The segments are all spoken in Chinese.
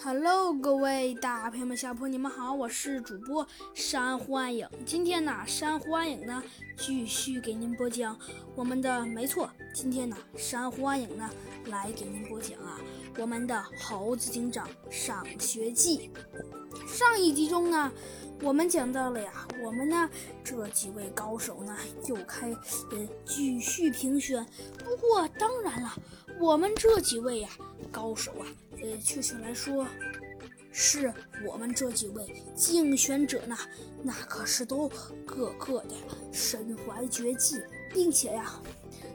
Hello，各位大朋友们、小朋友们，你们好，我是主播珊瑚暗影。今天呢，珊瑚暗影呢继续给您播讲我们的，没错，今天呢，珊瑚暗影呢来给您播讲啊，我们的猴子警长上学记。上一集中呢，我们讲到了呀，我们呢这几位高手呢又开呃继续评选。不过当然了，我们这几位呀高手啊。呃，确切来说，是我们这几位竞选者呢，那可是都个个的身怀绝技，并且呀，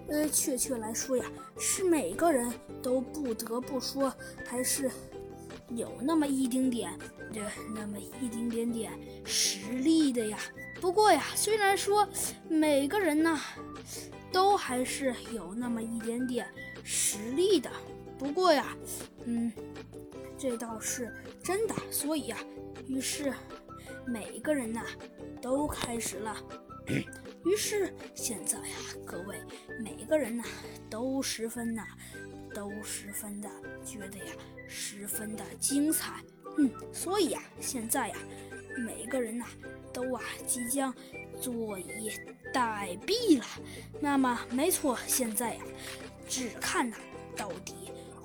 呃，确切来说呀，是每个人都不得不说，还是有那么一丁点，的那么一丁点点实力的呀。不过呀，虽然说每个人呢，都还是有那么一点点实力的。不过呀，嗯，这倒是真的。所以呀，于是每个人呐都开始了。于是现在呀，各位每个人呐都十分呐，都十分的觉得呀，十分的精彩。嗯，所以呀，现在呀，每个人呐都啊即将坐以待毙了。那么，没错，现在呀，只看呐到底。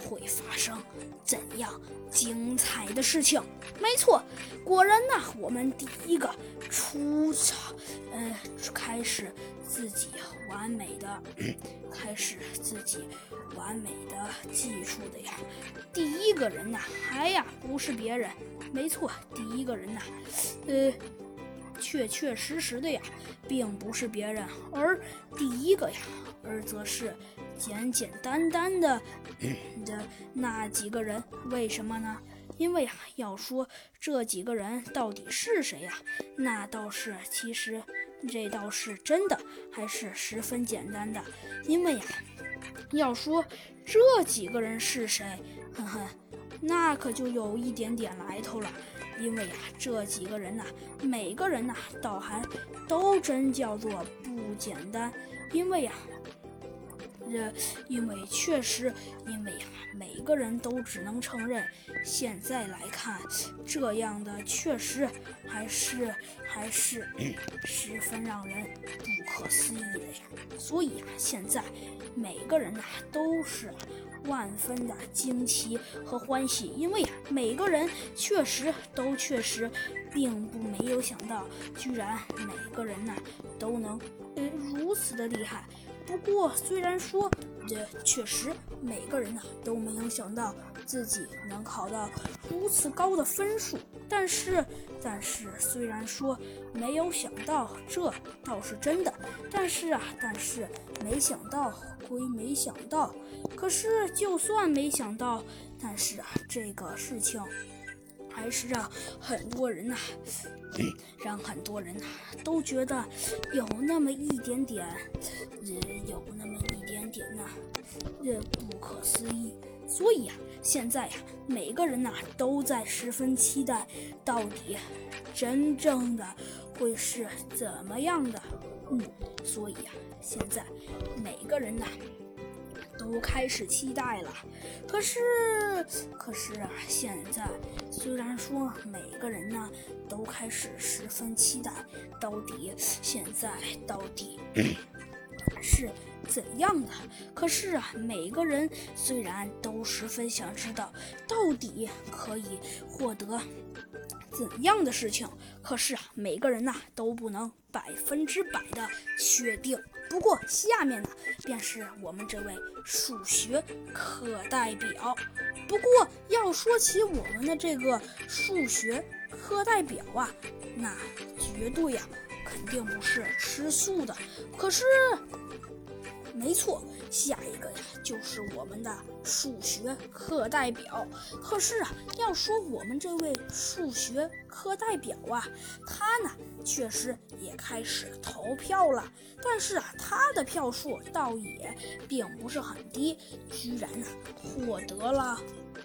会发生怎样精彩的事情？没错，果然呐，我们第一个出场，呃，开始自己完美的，开始自己完美的技术的呀。第一个人呐，还呀不是别人，没错，第一个人呐，呃，确确实实的呀，并不是别人，而第一个呀，而则是。简简单单的的那几个人，为什么呢？因为啊，要说这几个人到底是谁呀？那倒是，其实这倒是真的，还是十分简单的。因为呀，要说这几个人是谁，哼哼，那可就有一点点来头了。因为呀，这几个人呐，每个人呐，倒还都真叫做不简单。因为呀。这因为确实，因为呀，每个人都只能承认。现在来看，这样的确实还是还是十分让人不可思议的呀。所以啊，现在每个人呐都是万分的惊奇和欢喜，因为呀，每个人确实都确实并不没有想到，居然每个人呐都能呃如此的厉害。不过，虽然说，这确实每个人呢都没有想到自己能考到如此高的分数，但是，但是虽然说没有想到，这倒是真的。但是啊，但是没想到归没想到，可是就算没想到，但是啊，这个事情。还是让很多人呐，让很多人呐都觉得有那么一点点，呃，有那么一点点呐，呃，不可思议。所以呀，现在呀，每个人呐都在十分期待，到底真正的会是怎么样的。嗯，所以呀，现在每个人呐。都开始期待了，可是，可是啊，现在虽然说每个人呢都开始十分期待，到底现在到底是怎样的？可是啊，每个人虽然都十分想知道，到底可以获得。怎样的事情？可是啊，每个人呐都不能百分之百的确定。不过下面呢，便是我们这位数学课代表。不过要说起我们的这个数学课代表啊，那绝对呀，肯定不是吃素的。可是。没错，下一个呀就是我们的数学课代表。可是啊，要说我们这位数学课代表啊，他呢确实也开始投票了。但是啊，他的票数倒也并不是很低，居然呢获得了